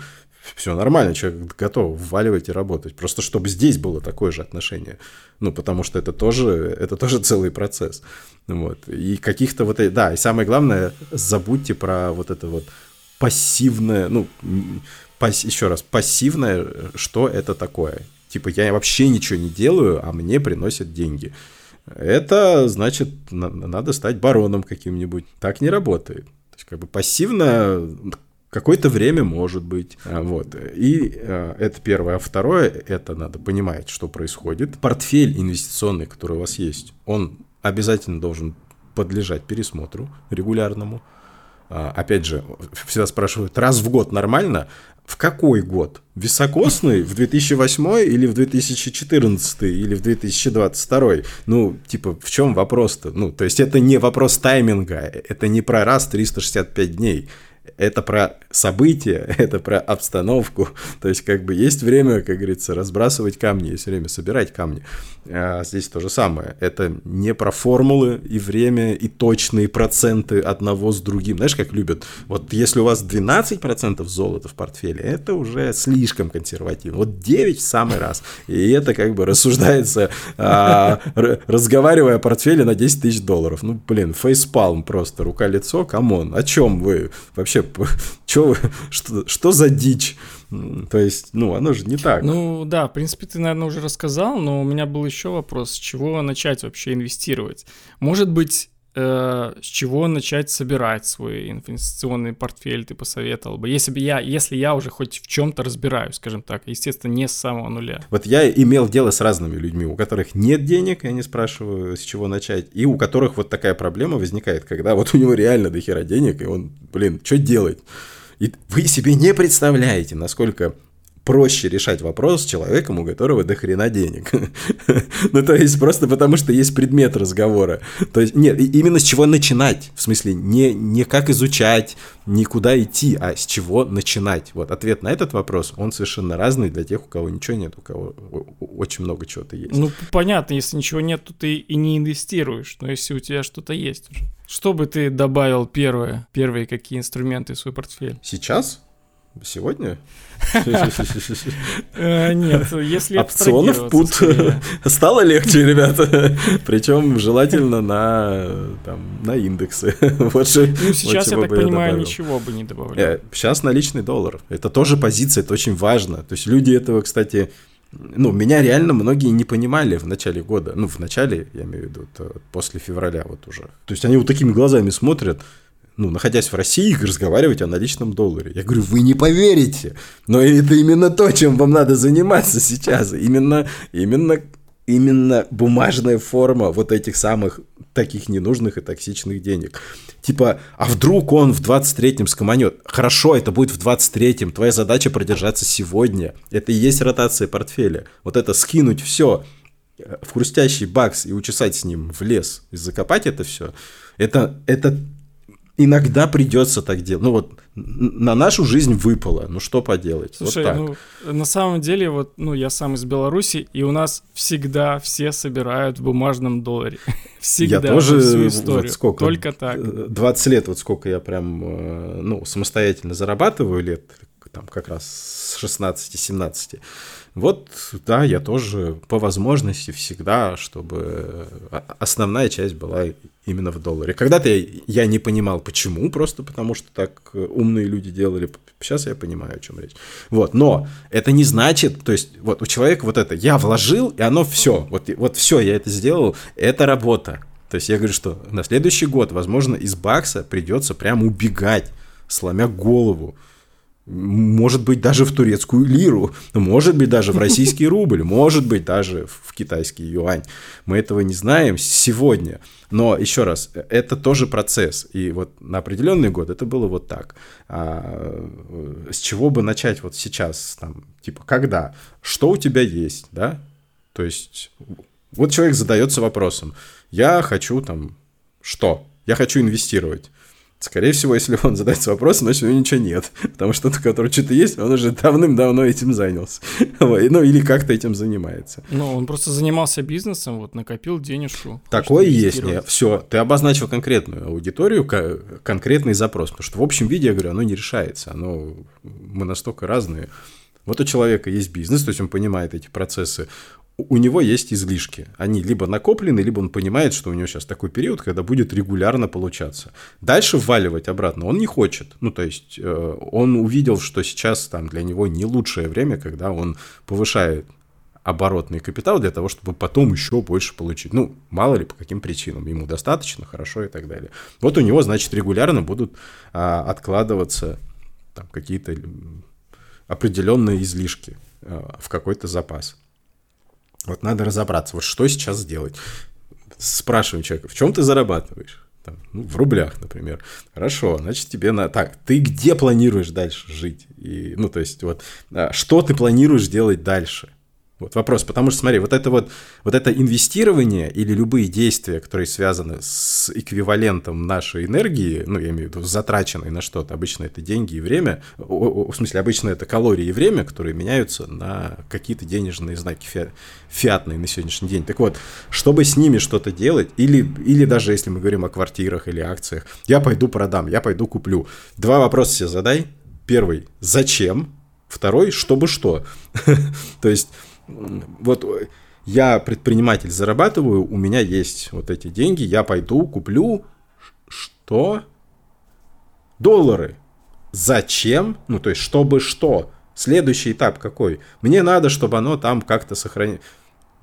Все нормально, человек готов вваливать и работать. Просто чтобы здесь было такое же отношение. Ну, потому что это тоже, это тоже целый процесс. Вот. И каких-то вот... Да, и самое главное, забудьте про вот это вот пассивное, ну, пас, еще раз, пассивное, что это такое. Типа, я вообще ничего не делаю, а мне приносят деньги. Это значит, надо стать бароном каким-нибудь. Так не работает. То есть, как бы пассивно какое-то время может быть. А, вот. И э, это первое. А второе, это надо понимать, что происходит. Портфель инвестиционный, который у вас есть, он обязательно должен подлежать пересмотру регулярному. А, опять же, всегда спрашивают, раз в год нормально? В какой год? Високосный? В 2008 или в 2014 или в 2022? Ну, типа, в чем вопрос-то? Ну, то есть это не вопрос тайминга, это не про раз 365 дней это про события, это про обстановку. То есть, как бы есть время, как говорится, разбрасывать камни, есть время собирать камни. А здесь то же самое. Это не про формулы и время, и точные проценты одного с другим. Знаешь, как любят? Вот если у вас 12% золота в портфеле, это уже слишком консервативно. Вот 9 в самый раз. И это как бы рассуждается, а, разговаривая о портфеле на 10 тысяч долларов. Ну, блин, facepalm просто, рука-лицо, come on. О чем вы вообще? Вы, что, что за дичь? То есть, ну, оно же не так. Ну, да, в принципе, ты, наверное, уже рассказал, но у меня был еще вопрос, с чего начать вообще инвестировать? Может быть, э, с чего начать собирать свой инвестиционный портфель, ты посоветовал бы? Если бы я, если я уже хоть в чем-то разбираюсь, скажем так, естественно, не с самого нуля. Вот я имел дело с разными людьми, у которых нет денег, я не спрашиваю, с чего начать, и у которых вот такая проблема возникает, когда вот у него реально дохера денег, и он, блин, что делать? И вы себе не представляете, насколько проще решать вопрос с человеком, у которого до хрена денег. ну, то есть, просто потому что есть предмет разговора. То есть, нет, именно с чего начинать. В смысле, не, не как изучать, не куда идти, а с чего начинать. Вот ответ на этот вопрос, он совершенно разный для тех, у кого ничего нет, у кого очень много чего-то есть. Ну, понятно, если ничего нет, то ты и не инвестируешь. Но если у тебя что-то есть уже. Что бы ты добавил первое, первые какие инструменты в свой портфель? Сейчас? Сегодня? Э, нет, если Опционов пут стало легче, ребята. Причем желательно на, там, на индексы. Вот же, ну, сейчас, я так понимаю, ничего бы не добавлял. Э, сейчас наличный доллар. Это тоже позиция, это очень важно. То есть люди этого, кстати, ну, меня реально многие не понимали в начале года. Ну, в начале, я имею в виду, после февраля вот уже. То есть они вот такими глазами смотрят, ну, находясь в России, разговаривать о наличном долларе. Я говорю, вы не поверите, но это именно то, чем вам надо заниматься сейчас. Именно, именно, именно бумажная форма вот этих самых таких ненужных и токсичных денег. Типа, а вдруг он в 23-м скоманет? Хорошо, это будет в 23-м. Твоя задача продержаться сегодня. Это и есть ротация портфеля. Вот это скинуть все в хрустящий бакс и учесать с ним в лес и закопать это все. Это, это иногда придется так делать. Ну вот на нашу жизнь выпало, ну что поделать? Слушай, вот ну на самом деле вот, ну я сам из Беларуси, и у нас всегда все собирают в бумажном долларе. Всегда. Я тоже всю историю. Вот сколько? Только так. 20 лет, вот сколько я прям, э, ну самостоятельно зарабатываю лет, там как раз с 16-17. Вот, да, я тоже по возможности всегда, чтобы э, основная часть была именно в долларе. Когда-то я, я не понимал, почему, просто потому что так э, умные люди делали. Сейчас я понимаю, о чем речь. Вот, но это не значит, то есть вот у человека вот это, я вложил, и оно все, вот, вот все, я это сделал, это работа. То есть я говорю, что на следующий год, возможно, из бакса придется прям убегать, сломя голову может быть, даже в турецкую лиру, может быть, даже в российский рубль, может быть, даже в китайский юань. Мы этого не знаем сегодня. Но, еще раз, это тоже процесс. И вот на определенный год это было вот так. А, с чего бы начать вот сейчас? Там, типа, когда? Что у тебя есть, да? То есть, вот человек задается вопросом. Я хочу там что? Я хочу инвестировать. Скорее всего, если он задается вопросом, значит, у него ничего нет. Потому что тот, который что-то есть, он уже давным-давно этим занялся. Ну, или как-то этим занимается. Ну, он просто занимался бизнесом, вот, накопил денежку. Такое есть. Нет, все, ты обозначил конкретную аудиторию, конкретный запрос. Потому что в общем виде, я говорю, оно не решается. Оно, мы настолько разные. Вот у человека есть бизнес, то есть он понимает эти процессы у него есть излишки. Они либо накоплены, либо он понимает, что у него сейчас такой период, когда будет регулярно получаться. Дальше вваливать обратно он не хочет. Ну, то есть э, он увидел, что сейчас там для него не лучшее время, когда он повышает оборотный капитал для того, чтобы потом еще больше получить. Ну, мало ли по каким причинам. Ему достаточно, хорошо и так далее. Вот у него, значит, регулярно будут а, откладываться там, какие-то определенные излишки а, в какой-то запас. Вот надо разобраться, вот что сейчас сделать. Спрашиваем человека, в чем ты зарабатываешь? Там, ну, в рублях, например. Хорошо, значит, тебе на... Так, ты где планируешь дальше жить? И, ну, то есть, вот, а, что ты планируешь делать дальше? Вот вопрос, потому что, смотри, вот это вот, вот это инвестирование или любые действия, которые связаны с эквивалентом нашей энергии, ну, я имею в виду, затраченной на что-то, обычно это деньги и время, в смысле, обычно это калории и время, которые меняются на какие-то денежные знаки фи фиатные на сегодняшний день. Так вот, чтобы с ними что-то делать, или, или даже если мы говорим о квартирах или акциях, я пойду продам, я пойду куплю. Два вопроса себе задай. Первый, зачем? Второй, чтобы что? То есть вот э, я предприниматель, зарабатываю, у меня есть вот эти деньги, я пойду куплю что? Доллары. Зачем? Ну, то есть, чтобы что? Следующий этап какой? Мне надо, чтобы оно там как-то сохранилось.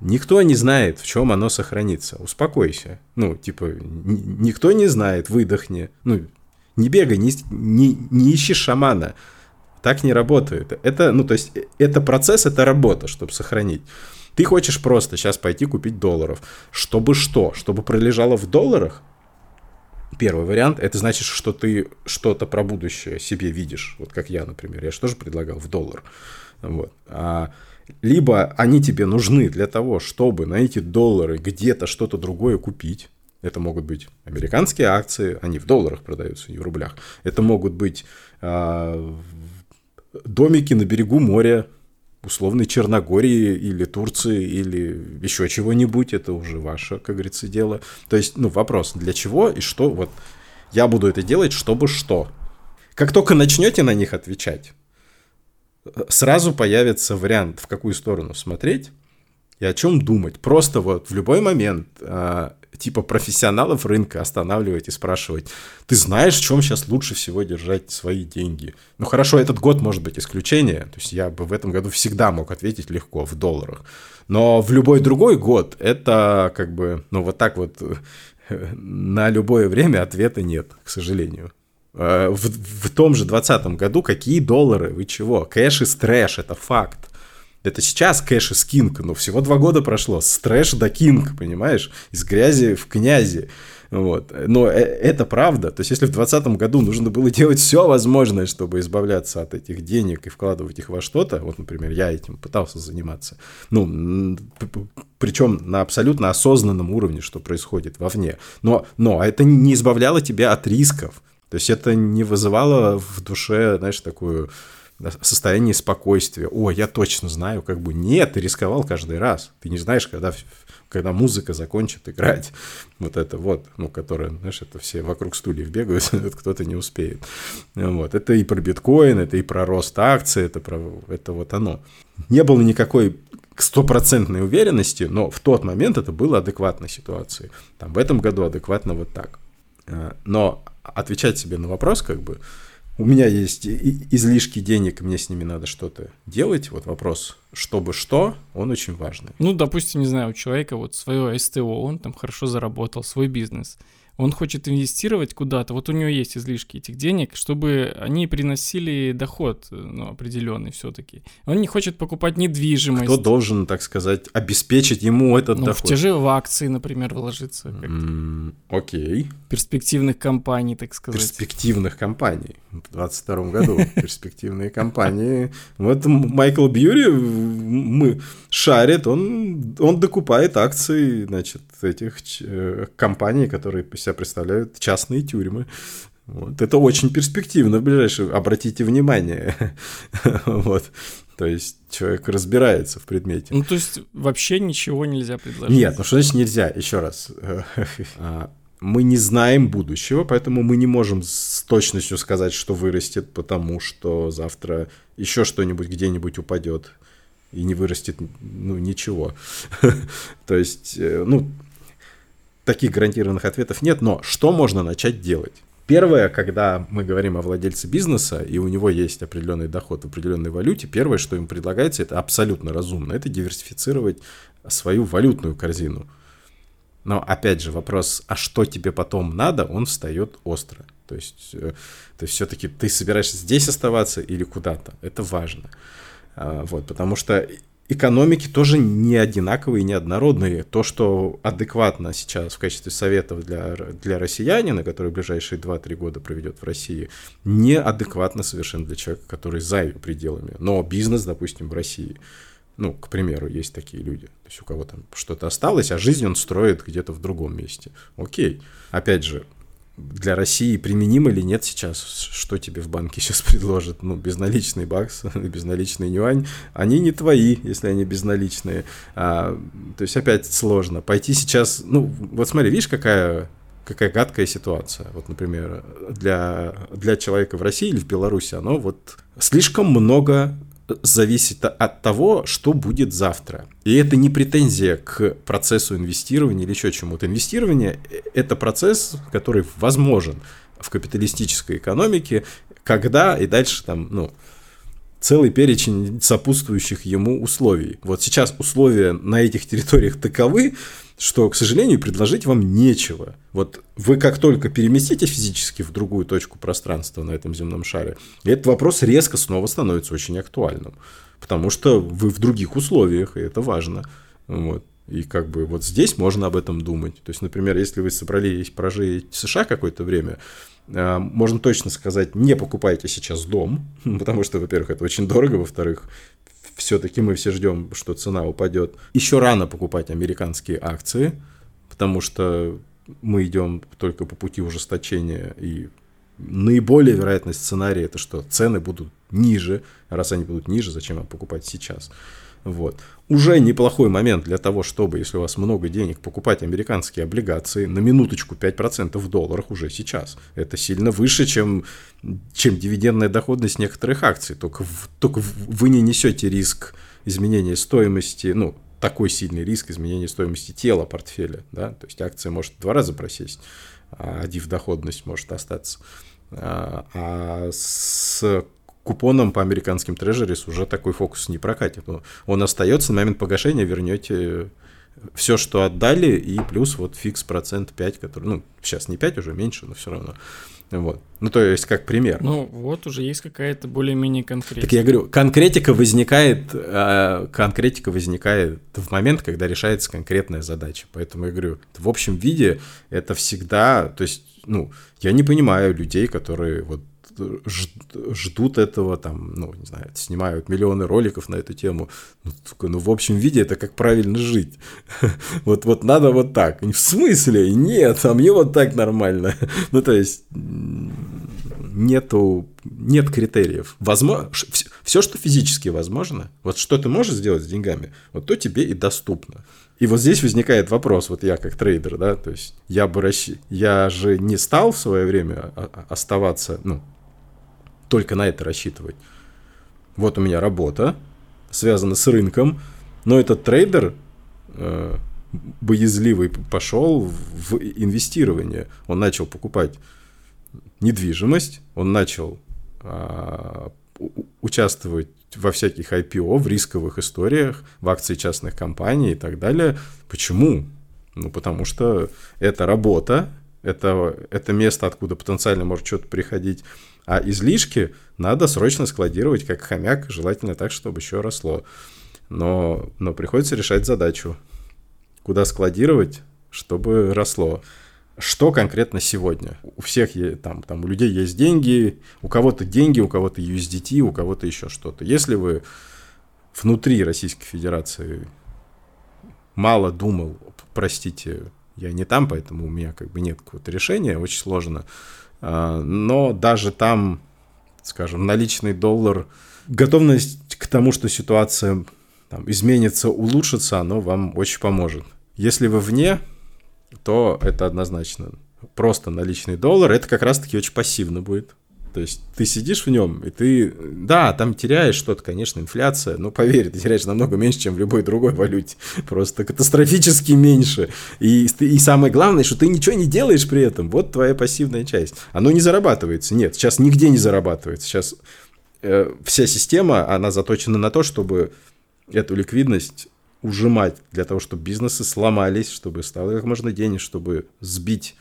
Никто не знает, в чем оно сохранится. Успокойся. Ну, типа, никто не знает, выдохни. Ну, не бегай, не, не, не ищи шамана. Так не работает. Это, ну, то есть, это процесс, это работа, чтобы сохранить. Ты хочешь просто сейчас пойти купить долларов. Чтобы что? Чтобы пролежало в долларах? Первый вариант, это значит, что ты что-то про будущее себе видишь. Вот как я, например. Я же тоже предлагал в доллар. Вот. А, либо они тебе нужны для того, чтобы на эти доллары где-то что-то другое купить. Это могут быть американские акции, они в долларах продаются, не в рублях. Это могут быть а, домики на берегу моря, условной Черногории или Турции или еще чего-нибудь, это уже ваше, как говорится, дело. То есть, ну, вопрос, для чего и что, вот, я буду это делать, чтобы что. Как только начнете на них отвечать, сразу появится вариант, в какую сторону смотреть и о чем думать. Просто вот в любой момент а, типа профессионалов рынка останавливать и спрашивать, ты знаешь, в чем сейчас лучше всего держать свои деньги? Ну хорошо, этот год может быть исключение, то есть я бы в этом году всегда мог ответить легко в долларах, но в любой другой год это как бы, ну вот так вот на любое время ответа нет, к сожалению. Э, в, в том же 2020 году какие доллары, вы чего? Кэш и трэш, это факт. Это сейчас кэш из кинг, но всего два года прошло. С трэш до кинг, понимаешь? Из грязи в князи. Вот. Но э, это правда. То есть, если в 2020 году нужно было делать все возможное, чтобы избавляться от этих денег и вкладывать их во что-то, вот, например, я этим пытался заниматься, ну, причем на абсолютно осознанном уровне, что происходит вовне. Но, но это не избавляло тебя от рисков. То есть, это не вызывало в душе, знаешь, такую состоянии спокойствия. О, я точно знаю, как бы нет, ты рисковал каждый раз. Ты не знаешь, когда, когда музыка закончит играть. Вот это вот, ну, которая, знаешь, это все вокруг стульев бегают, кто-то не успеет. Вот. Это и про биткоин, это и про рост акций, это, про, это вот оно. Не было никакой стопроцентной уверенности, но в тот момент это было адекватной ситуацией. Там в этом году адекватно вот так. А, но отвечать себе на вопрос, как бы, у меня есть излишки денег, мне с ними надо что-то делать. Вот вопрос, чтобы что, он очень важный. Ну, допустим, не знаю, у человека вот свое СТО, он там хорошо заработал, свой бизнес он хочет инвестировать куда-то, вот у него есть излишки этих денег, чтобы они приносили доход ну, определенный все-таки. Он не хочет покупать недвижимость. Кто должен, так сказать, обеспечить ему этот ну, доход? В те же в акции, например, вложиться. Mm, окей. Перспективных компаний, так сказать. Перспективных компаний. В 22 году перспективные компании. Вот Майкл Бьюри мы шарит, он, он докупает акции, значит, этих э, компаний, которые себя представляют частные тюрьмы. Вот. Это очень перспективно в ближайшее. Обратите внимание. вот. То есть человек разбирается в предмете. Ну, то есть вообще ничего нельзя предложить? Нет, ну что значит нельзя? Еще раз. А, мы не знаем будущего, поэтому мы не можем с точностью сказать, что вырастет, потому что завтра еще что-нибудь где-нибудь упадет и не вырастет ну, ничего. То есть, э, ну, таких гарантированных ответов нет, но что можно начать делать? Первое, когда мы говорим о владельце бизнеса, и у него есть определенный доход в определенной валюте, первое, что им предлагается, это абсолютно разумно, это диверсифицировать свою валютную корзину. Но опять же вопрос, а что тебе потом надо, он встает остро. То есть, э, то есть все-таки ты собираешься здесь оставаться или куда-то. Это важно. А, вот, потому что экономики тоже не одинаковые, не однородные. То, что адекватно сейчас в качестве советов для, для россиянина, который ближайшие 2-3 года проведет в России, неадекватно совершенно для человека, который за ее пределами. Но бизнес, допустим, в России, ну, к примеру, есть такие люди. То есть у кого там что-то осталось, а жизнь он строит где-то в другом месте. Окей. Опять же, для России применимо или нет сейчас, что тебе в банке сейчас предложат, ну, безналичный бакс, безналичный юань, они не твои, если они безналичные, а, то есть опять сложно, пойти сейчас, ну, вот смотри, видишь, какая какая гадкая ситуация. Вот, например, для, для человека в России или в Беларуси оно вот слишком много зависит от того, что будет завтра. И это не претензия к процессу инвестирования или еще чему-то. Инвестирование – это процесс, который возможен в капиталистической экономике, когда и дальше там, ну, целый перечень сопутствующих ему условий. Вот сейчас условия на этих территориях таковы, что, к сожалению, предложить вам нечего. Вот вы как только переместите физически в другую точку пространства на этом земном шаре, этот вопрос резко снова становится очень актуальным, потому что вы в других условиях, и это важно. Вот. И как бы вот здесь можно об этом думать. То есть, например, если вы собрались прожить в США какое-то время, э, можно точно сказать, не покупайте сейчас дом, потому что, во-первых, это очень дорого, во-вторых, все-таки мы все ждем, что цена упадет. Еще рано покупать американские акции, потому что мы идем только по пути ужесточения, и наиболее вероятный сценарий это что цены будут ниже, раз они будут ниже, зачем покупать сейчас? Вот. Уже неплохой момент для того, чтобы, если у вас много денег, покупать американские облигации на минуточку 5% в долларах уже сейчас. Это сильно выше, чем, чем дивидендная доходность некоторых акций. Только, в, только вы не несете риск изменения стоимости, ну, такой сильный риск изменения стоимости тела портфеля. Да? То есть акция может два раза просесть, а див доходность может остаться. А, а с купоном по американским трежерис уже такой фокус не прокатит. Ну, он остается, на момент погашения вернете все, что отдали, и плюс вот фикс процент 5, который, ну, сейчас не 5 уже, меньше, но все равно. Вот. Ну, то есть, как пример. Ну, вот уже есть какая-то более-менее конкретика. Так я говорю, конкретика возникает, э, конкретика возникает в момент, когда решается конкретная задача. Поэтому я говорю, в общем виде это всегда, то есть, ну, я не понимаю людей, которые вот ждут этого, там, ну, не знаю, снимают миллионы роликов на эту тему. Ну, такой, ну в общем виде это как правильно жить. вот, вот надо вот так. В смысле? Нет, а мне вот так нормально. ну, то есть, нету, нет критериев. Возможно, все, что физически возможно, вот что ты можешь сделать с деньгами, вот то тебе и доступно. И вот здесь возникает вопрос, вот я как трейдер, да, то есть я бы расщ... я же не стал в свое время оставаться, ну, только на это рассчитывать. Вот у меня работа, связана с рынком, но этот трейдер э, боязливый пошел в инвестирование. Он начал покупать недвижимость, он начал э, участвовать во всяких IPO, в рисковых историях, в акции частных компаний и так далее. Почему? Ну, потому что это работа, это, это место, откуда потенциально может что-то приходить а излишки надо срочно складировать как хомяк, желательно так, чтобы еще росло. Но, но приходится решать задачу, куда складировать, чтобы росло. Что конкретно сегодня? У всех там, там у людей есть деньги, у кого-то деньги, у кого-то USDT, у кого-то еще что-то. Если вы внутри Российской Федерации мало думал, простите, я не там, поэтому у меня как бы нет какого-то решения, очень сложно но даже там, скажем, наличный доллар, готовность к тому, что ситуация там, изменится, улучшится, оно вам очень поможет. Если вы вне, то это однозначно. Просто наличный доллар, это как раз-таки очень пассивно будет. То есть ты сидишь в нем, и ты, да, там теряешь что-то, конечно, инфляция, но поверь, ты теряешь намного меньше, чем в любой другой валюте. Просто катастрофически меньше. И, и самое главное, что ты ничего не делаешь при этом. Вот твоя пассивная часть. Оно не зарабатывается. Нет, сейчас нигде не зарабатывается. Сейчас э, вся система, она заточена на то, чтобы эту ликвидность ужимать для того, чтобы бизнесы сломались, чтобы стало как можно денег, чтобы сбить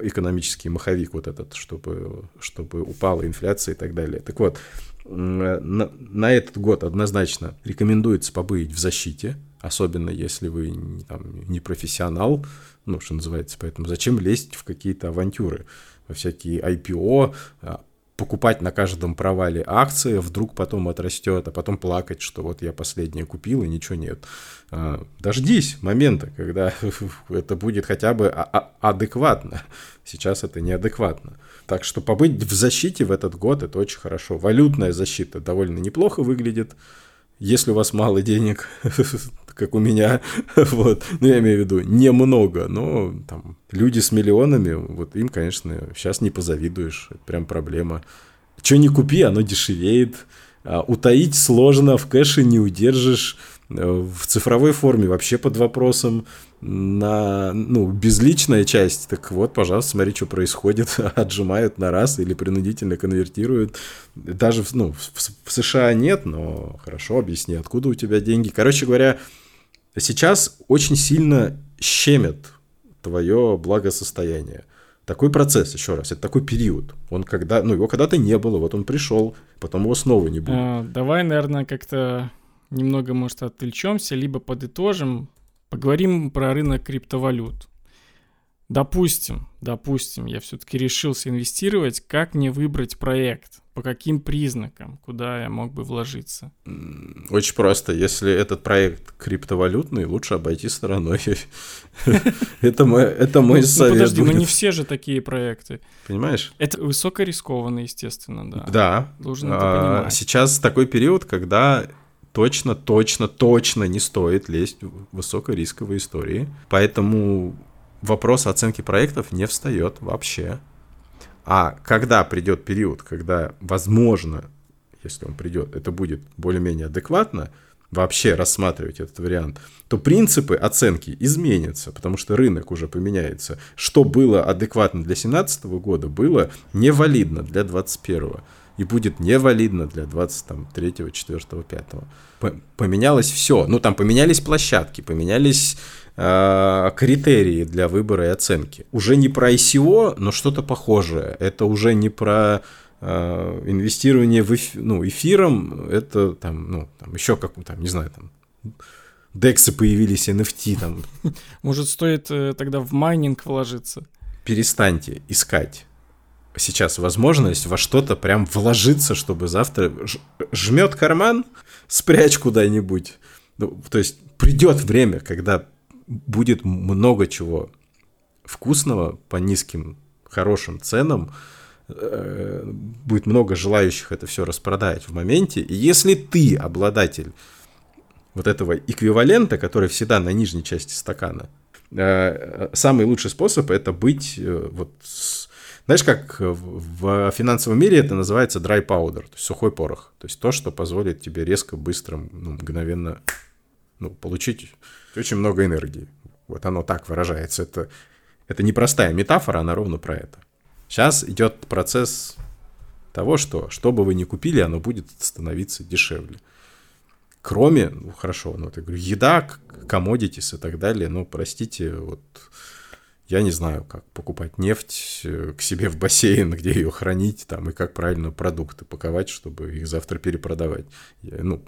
экономический маховик вот этот, чтобы, чтобы упала инфляция и так далее. Так вот, на, на этот год однозначно рекомендуется побыть в защите, особенно если вы там, не профессионал, ну, что называется, поэтому зачем лезть в какие-то авантюры, во всякие IPO, покупать на каждом провале акции, вдруг потом отрастет, а потом плакать, что вот я последнее купил и ничего нет. А, дождись момента, когда это будет хотя бы адекватно. Сейчас это неадекватно. Так что побыть в защите в этот год это очень хорошо. Валютная защита довольно неплохо выглядит. Если у вас мало денег, как у меня, вот, ну, я имею в виду, немного, но там люди с миллионами, вот им, конечно, сейчас не позавидуешь, это прям проблема. Что не купи, оно дешевеет, а, утаить сложно, в кэше не удержишь, э, в цифровой форме вообще под вопросом, на, ну, безличная часть, так вот, пожалуйста, смотри, что происходит, отжимают на раз или принудительно конвертируют. Даже, ну, в, в США нет, но хорошо, объясни, откуда у тебя деньги. Короче говоря, сейчас очень сильно щемят твое благосостояние. Такой процесс, еще раз, это такой период. Он когда, ну, его когда-то не было, вот он пришел, потом его снова не будет. А, давай, наверное, как-то немного, может, отвлечемся, либо подытожим, поговорим про рынок криптовалют. Допустим, допустим, я все-таки решился инвестировать, как мне выбрать проект? По каким признакам, куда я мог бы вложиться? Очень просто. Если этот проект криптовалютный, лучше обойти стороной. Это мой, мой ну, совет. Подожди, но не все же такие проекты. Понимаешь? Это высокорискованно, естественно, да. Да. Должен это а, понимать. Сейчас такой период, когда точно, точно, точно не стоит лезть в высокорисковые истории. Поэтому вопрос оценки проектов не встает вообще. А когда придет период, когда, возможно, если он придет, это будет более-менее адекватно, вообще рассматривать этот вариант, то принципы оценки изменятся, потому что рынок уже поменяется. Что было адекватно для 2017 года, было невалидно для 2021 и будет невалидно для 23, 4, 5. Поменялось все. Ну, там поменялись площадки, поменялись Э, критерии для выбора и оценки. Уже не про ICO, но что-то похожее. Это уже не про э, инвестирование в эф, ну, эфиром, это там, ну, там еще как, там, не знаю, там, дексы появились, NFT там. Может, стоит э, тогда в майнинг вложиться? Перестаньте искать сейчас возможность во что-то прям вложиться, чтобы завтра жмет карман, спрячь куда-нибудь. Ну, то есть придет время, когда будет много чего вкусного по низким, хорошим ценам, э, будет много желающих это все распродать в моменте. И если ты обладатель вот этого эквивалента, который всегда на нижней части стакана, э, самый лучший способ это быть э, вот знаешь, как в финансовом мире это называется dry powder, то есть сухой порох. То есть то, что позволит тебе резко, быстро, ну, мгновенно ну, получить очень много энергии. Вот оно так выражается. Это, это непростая метафора, она ровно про это. Сейчас идет процесс того, что что бы вы ни купили, оно будет становиться дешевле. Кроме, ну хорошо, ну я говорю, еда, комодитис и так далее, ну простите, вот я не знаю, как покупать нефть э, к себе в бассейн, где ее хранить, там, и как правильно продукты паковать, чтобы их завтра перепродавать. Я, ну,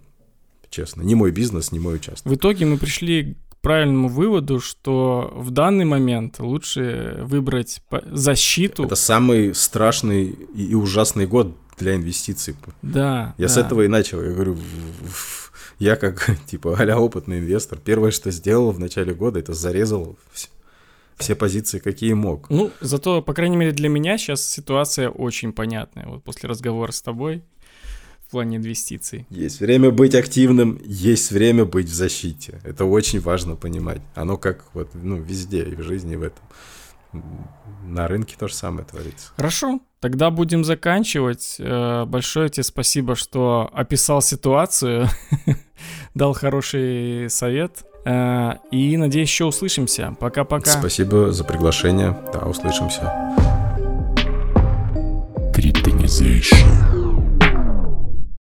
честно. Не мой бизнес, не мой участок. В итоге мы пришли к правильному выводу, что в данный момент лучше выбрать защиту. Это самый страшный и ужасный год для инвестиций. Да. Я да. с этого и начал. Я говорю, я как, типа, а опытный инвестор, первое, что сделал в начале года, это зарезал все позиции, какие мог. Ну, зато, по крайней мере, для меня сейчас ситуация очень понятная. Вот после разговора с тобой в плане инвестиций. Есть время быть активным, есть время быть в защите. Это очень важно понимать. Оно как вот, ну, везде, и в жизни, и в этом. На рынке то же самое творится. Хорошо, тогда будем заканчивать. Э, большое тебе спасибо, что описал ситуацию, дал хороший совет. Э, и надеюсь, еще услышимся. Пока-пока. Спасибо за приглашение. Да, услышимся. Cryptonization.